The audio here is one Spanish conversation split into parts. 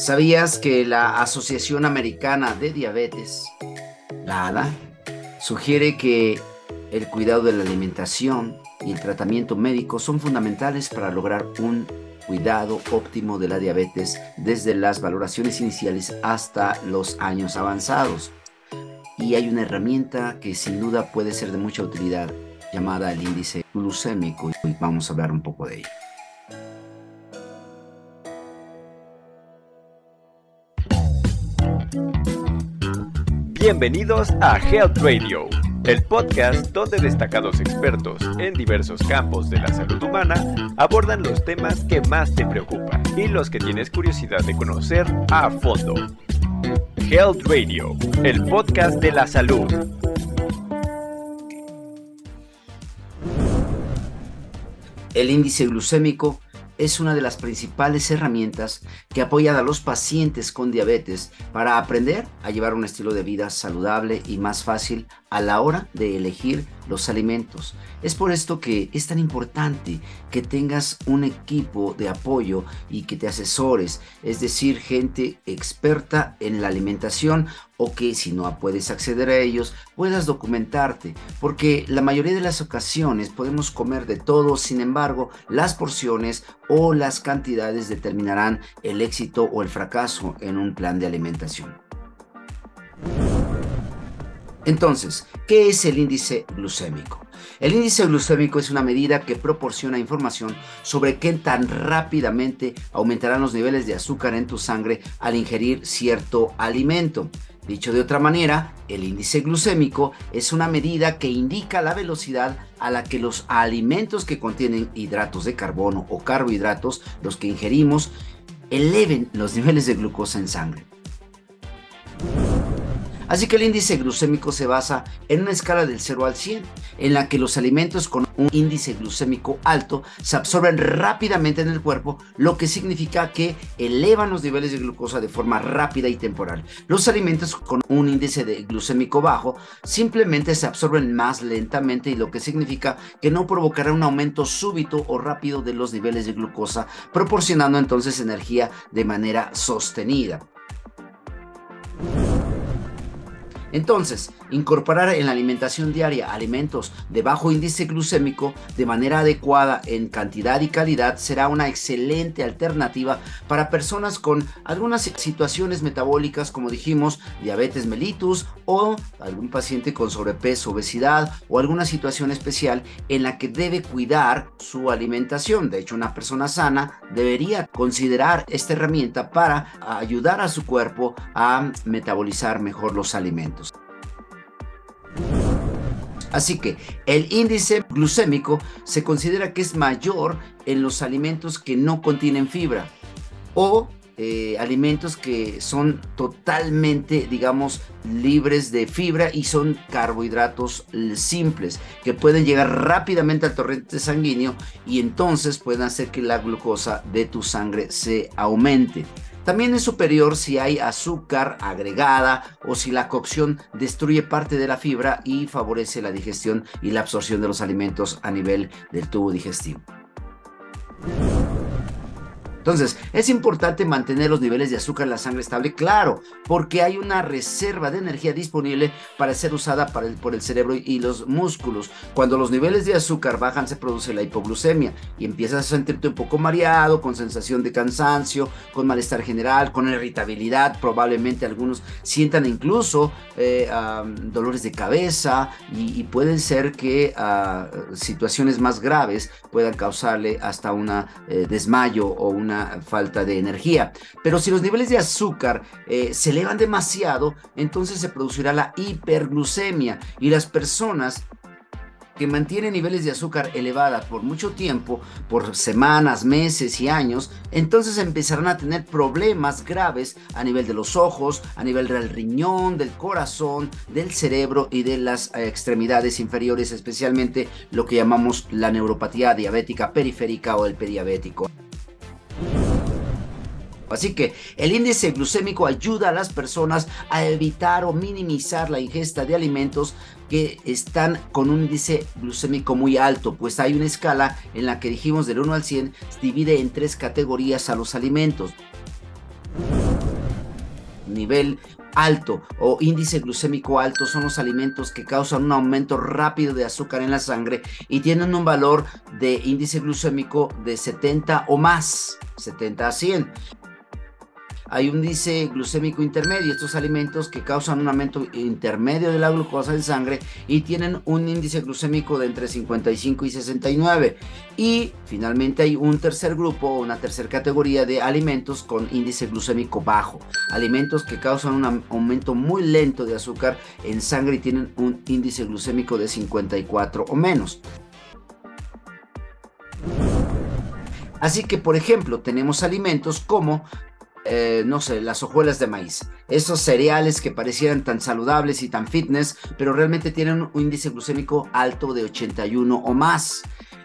¿Sabías que la Asociación Americana de Diabetes, la ADA, sugiere que el cuidado de la alimentación y el tratamiento médico son fundamentales para lograr un cuidado óptimo de la diabetes desde las valoraciones iniciales hasta los años avanzados? Y hay una herramienta que sin duda puede ser de mucha utilidad llamada el índice glucémico y vamos a hablar un poco de ello. Bienvenidos a Health Radio, el podcast donde destacados expertos en diversos campos de la salud humana abordan los temas que más te preocupan y los que tienes curiosidad de conocer a fondo. Health Radio, el podcast de la salud. El índice glucémico es una de las principales herramientas que apoyan a los pacientes con diabetes para aprender a llevar un estilo de vida saludable y más fácil a la hora de elegir los alimentos. Es por esto que es tan importante que tengas un equipo de apoyo y que te asesores, es decir, gente experta en la alimentación o que si no puedes acceder a ellos, puedas documentarte, porque la mayoría de las ocasiones podemos comer de todo, sin embargo, las porciones o las cantidades determinarán el éxito o el fracaso en un plan de alimentación. Entonces, ¿qué es el índice glucémico? El índice glucémico es una medida que proporciona información sobre qué tan rápidamente aumentarán los niveles de azúcar en tu sangre al ingerir cierto alimento. Dicho de otra manera, el índice glucémico es una medida que indica la velocidad a la que los alimentos que contienen hidratos de carbono o carbohidratos, los que ingerimos, eleven los niveles de glucosa en sangre. Así que el índice glucémico se basa en una escala del 0 al 100, en la que los alimentos con un índice glucémico alto se absorben rápidamente en el cuerpo, lo que significa que elevan los niveles de glucosa de forma rápida y temporal. Los alimentos con un índice de glucémico bajo simplemente se absorben más lentamente y lo que significa que no provocará un aumento súbito o rápido de los niveles de glucosa, proporcionando entonces energía de manera sostenida. Entonces, incorporar en la alimentación diaria alimentos de bajo índice glucémico de manera adecuada en cantidad y calidad será una excelente alternativa para personas con algunas situaciones metabólicas, como dijimos, diabetes mellitus o algún paciente con sobrepeso, obesidad o alguna situación especial en la que debe cuidar su alimentación. De hecho, una persona sana debería considerar esta herramienta para ayudar a su cuerpo a metabolizar mejor los alimentos. Así que el índice glucémico se considera que es mayor en los alimentos que no contienen fibra o eh, alimentos que son totalmente, digamos, libres de fibra y son carbohidratos simples que pueden llegar rápidamente al torrente sanguíneo y entonces pueden hacer que la glucosa de tu sangre se aumente. También es superior si hay azúcar agregada o si la cocción destruye parte de la fibra y favorece la digestión y la absorción de los alimentos a nivel del tubo digestivo. Entonces, es importante mantener los niveles de azúcar en la sangre estable, claro, porque hay una reserva de energía disponible para ser usada por el cerebro y los músculos. Cuando los niveles de azúcar bajan, se produce la hipoglucemia y empiezas a sentirte un poco mareado, con sensación de cansancio, con malestar general, con irritabilidad. Probablemente algunos sientan incluso eh, dolores de cabeza y, pueden ser que ah, situaciones más graves puedan causarle hasta un eh, desmayo o una falta de energía. Pero si los niveles de azúcar eh, se elevan demasiado, entonces se producirá la hiperglucemia y las personas que mantienen niveles de azúcar elevada por mucho tiempo, por semanas, meses y años, entonces empezarán a tener problemas graves a nivel de los ojos, a nivel del riñón, del corazón, del cerebro y de las eh, extremidades inferiores, especialmente lo que llamamos la neuropatía diabética periférica o el pediabético. Así que el índice glucémico ayuda a las personas a evitar o minimizar la ingesta de alimentos que están con un índice glucémico muy alto, pues hay una escala en la que dijimos del 1 al 100 divide en tres categorías a los alimentos. Nivel alto o índice glucémico alto son los alimentos que causan un aumento rápido de azúcar en la sangre y tienen un valor de índice glucémico de 70 o más, 70 a 100 hay un índice glucémico intermedio, estos alimentos que causan un aumento intermedio de la glucosa en sangre y tienen un índice glucémico de entre 55 y 69. Y finalmente hay un tercer grupo, una tercera categoría de alimentos con índice glucémico bajo, alimentos que causan un aumento muy lento de azúcar en sangre y tienen un índice glucémico de 54 o menos. Así que, por ejemplo, tenemos alimentos como eh, no sé, las hojuelas de maíz. Esos cereales que parecieran tan saludables y tan fitness, pero realmente tienen un índice glucémico alto de 81 o más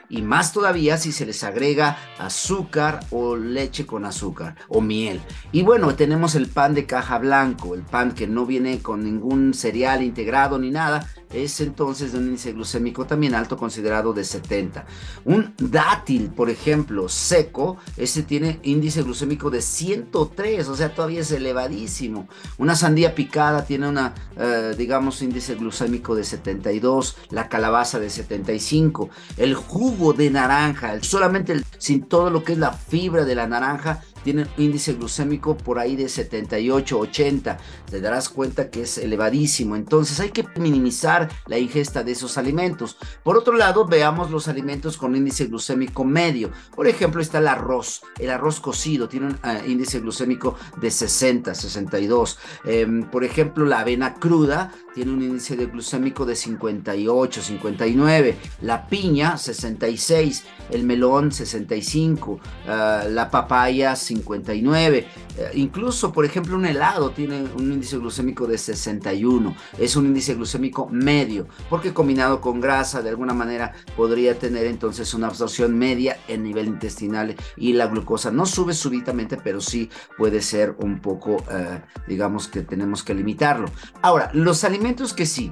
y más todavía si se les agrega azúcar o leche con azúcar o miel. Y bueno, tenemos el pan de caja blanco, el pan que no viene con ningún cereal integrado ni nada, es entonces de un índice glucémico también alto, considerado de 70. Un dátil, por ejemplo, seco, ese tiene índice glucémico de 103, o sea, todavía es elevadísimo. Una sandía picada tiene una, eh, digamos, índice glucémico de 72, la calabaza de 75, el jugo de naranja, solamente sin todo lo que es la fibra de la naranja, tienen índice glucémico por ahí de 78, 80. Te darás cuenta que es elevadísimo. Entonces hay que minimizar la ingesta de esos alimentos. Por otro lado, veamos los alimentos con índice glucémico medio. Por ejemplo, está el arroz. El arroz cocido tiene un ah, índice glucémico de 60, 62. Em, por ejemplo, la avena cruda tiene un índice de glucémico de 58, 59. La piña, 66. El melón, 65. Ah, la papaya, 59. Eh, incluso, por ejemplo, un helado tiene un índice glucémico de 61. Es un índice glucémico medio, porque combinado con grasa, de alguna manera podría tener entonces una absorción media en nivel intestinal y la glucosa no sube súbitamente, pero sí puede ser un poco, eh, digamos que tenemos que limitarlo. Ahora, los alimentos que sí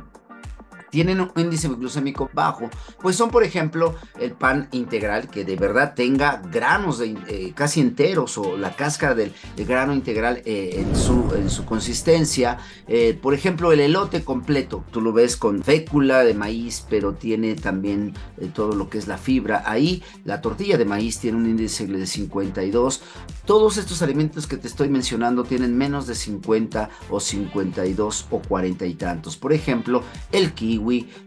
tienen un índice glucémico bajo, pues son por ejemplo el pan integral que de verdad tenga granos de, eh, casi enteros o la cáscara del, grano integral eh, en, su, en su consistencia. Eh, por ejemplo el elote completo, tú lo ves con fécula de maíz, pero tiene también todo lo que es la fibra. Ahí la tortilla de maíz tiene un índice de 52. Todos estos alimentos que te estoy mencionando tienen menos de 50 o 52 o 40 y tantos. Por ejemplo, el kiwi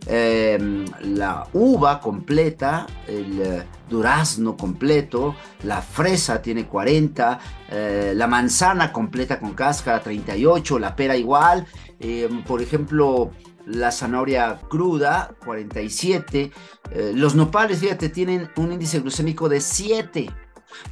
Em, la uva completa, el eh, durazno completo, la fresa tiene 40, eh, la manzana completa con cáscara 38, la pera igual, em, por ejemplo, la zanahoria cruda, 47. Eh, los nopales, fíjate, tienen un índice glucémico de 7.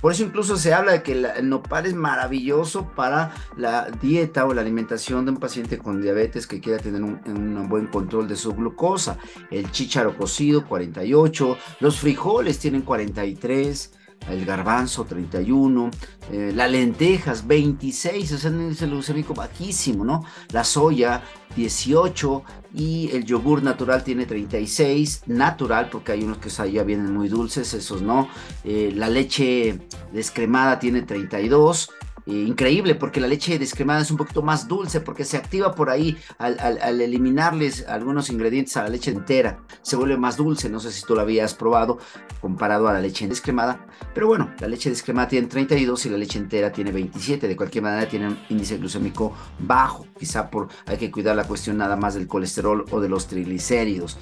Por eso incluso se habla de que el nopal es maravilloso para la dieta o la alimentación de un paciente con diabetes que quiera tener un, un buen control de su glucosa. El chícharo cocido 48, los frijoles tienen 43 el garbanzo 31, eh, las lentejas 26, o sea, un índice glucémico bajísimo, ¿no? La soya 18 y el yogur natural tiene 36, natural, porque hay unos que ya vienen muy dulces, esos no. Eh, la leche descremada tiene 32, increíble porque la leche descremada es un poquito más dulce porque se activa por ahí al, eliminarles algunos ingredientes a la leche entera. Se vuelve más dulce, no sé si tú lo habías probado comparado a la leche descremada. Pero bueno, la leche descremada tiene 32 y la leche entera tiene 27. De cualquier manera tiene un índice glucémico bajo. Quizá por hay que cuidar la cuestión nada más del colesterol o de los triglicéridos.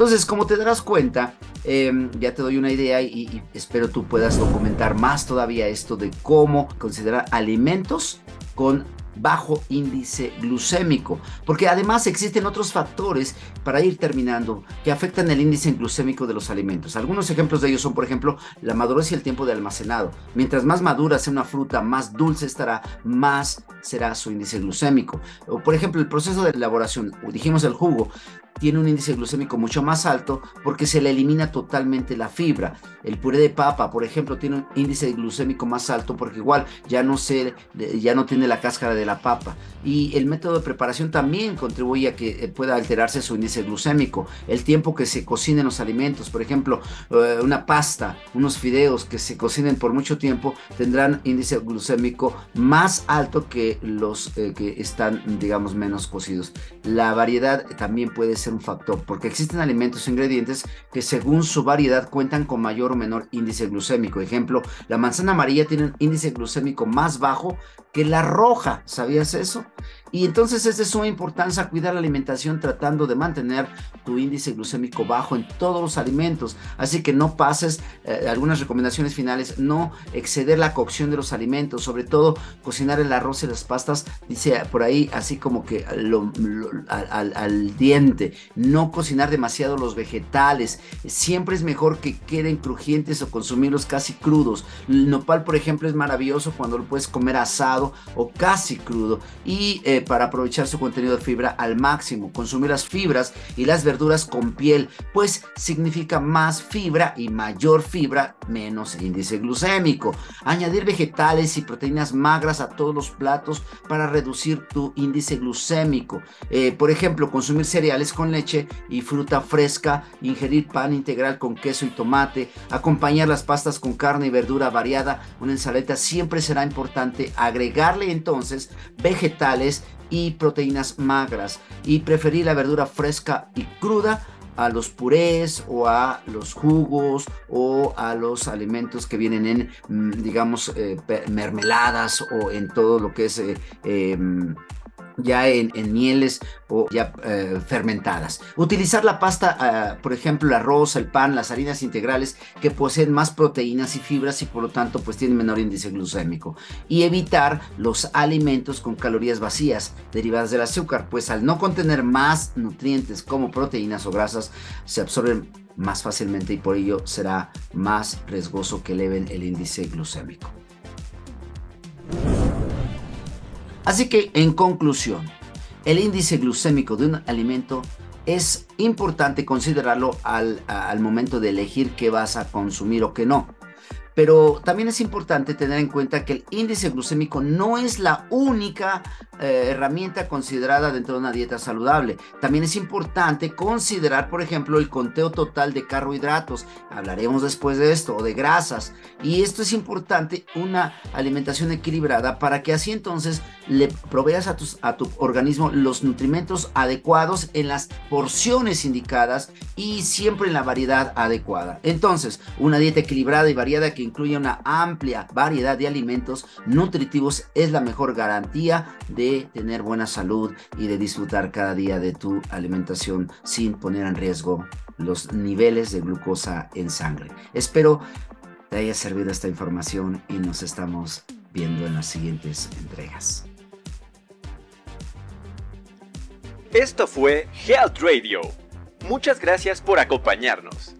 Entonces, como te darás cuenta, em, ya te doy una idea y, espero tú puedas documentar más todavía esto de cómo considerar alimentos con bajo índice glucémico, porque además existen otros factores para ir terminando que afectan el índice glucémico de los alimentos. Algunos ejemplos de ellos son, por ejemplo, la madurez y el tiempo de almacenado. Mientras más madura sea una fruta, más dulce estará, más será su índice glucémico. O, por ejemplo, el proceso de elaboración, dijimos el jugo, tiene un índice glucémico mucho más alto porque se le elimina totalmente la fibra. El puré de papa, por ejemplo, tiene un índice glucémico más alto porque igual ya no, se, ya no tiene la cáscara de la papa. Y el método de preparación también contribuye a que eh, pueda alterarse su índice glucémico. El tiempo que se cocinen los alimentos, por ejemplo, eh, una pasta, unos fideos que se cocinen por mucho tiempo tendrán índice glucémico más alto que los eh, que están, digamos, menos cocidos. La variedad también puede ser un factor, porque existen alimentos e ingredientes que según su variedad cuentan con mayor o menor índice glucémico. Ejemplo, la manzana amarilla tiene un índice glucémico más bajo que la roja. ¿Sabías eso? Y entonces es de suma importancia cuidar la alimentación tratando de mantener tu índice glucémico bajo en todos los alimentos. Así que no pases, eh, algunas recomendaciones finales, no exceder la cocción de los alimentos, sobre todo cocinar el arroz y las pastas, dice por ahí así como que al, diente, no cocinar demasiado los vegetales, siempre es mejor que queden crujientes o consumirlos casi crudos. El nopal, por ejemplo, es maravilloso cuando lo puedes comer asado o casi crudo. Y eh, para aprovechar su contenido de fibra al máximo. Consumir las fibras y las verduras con piel, pues significa más fibra y mayor fibra, menos índice glucémico. Añadir vegetales y proteínas magras a todos los platos para reducir tu índice glucémico. Eh, por ejemplo, consumir cereales con leche y fruta fresca, ingerir pan integral con queso y tomate, acompañar las pastas con carne y verdura variada, una ensalada siempre será importante agregarle entonces vegetales y proteínas magras y preferir la verdura fresca y cruda a los purés o a los jugos o a los alimentos que vienen en, mm, digamos, eh, mermeladas o en todo lo que es eh, em, ya en, mieles o ya eh, fermentadas. Utilizar la pasta, ah, por ejemplo, el arroz, el pan, las harinas integrales que poseen más proteínas y fibras y por lo tanto pues tienen menor índice glucémico. Y evitar los alimentos con calorías vacías derivadas del azúcar, pues al no contener más nutrientes como proteínas o grasas, se absorben más fácilmente y por ello será más riesgoso que eleven el índice glucémico. Así que, en conclusión, el índice glucémico de un alimento es importante considerarlo al, momento de elegir qué vas a consumir o qué no. Pero también es importante tener en cuenta que el índice glucémico no es la única eh, herramienta considerada dentro de una dieta saludable. También es importante considerar, por ejemplo, el conteo total de carbohidratos. Hablaremos después de esto, o de grasas. Y esto es importante, una alimentación equilibrada para que así entonces le proveas a, a tu organismo los nutrimentos adecuados en las porciones indicadas y siempre en la variedad adecuada. Entonces, una dieta equilibrada y variada que incluye una amplia variedad de alimentos nutritivos es la mejor garantía de tener buena salud y de disfrutar cada día de tu alimentación sin poner en riesgo los niveles de glucosa en sangre. Espero te haya servido esta información y nos estamos viendo en las siguientes entregas. Esto fue Health Radio. Muchas gracias por acompañarnos.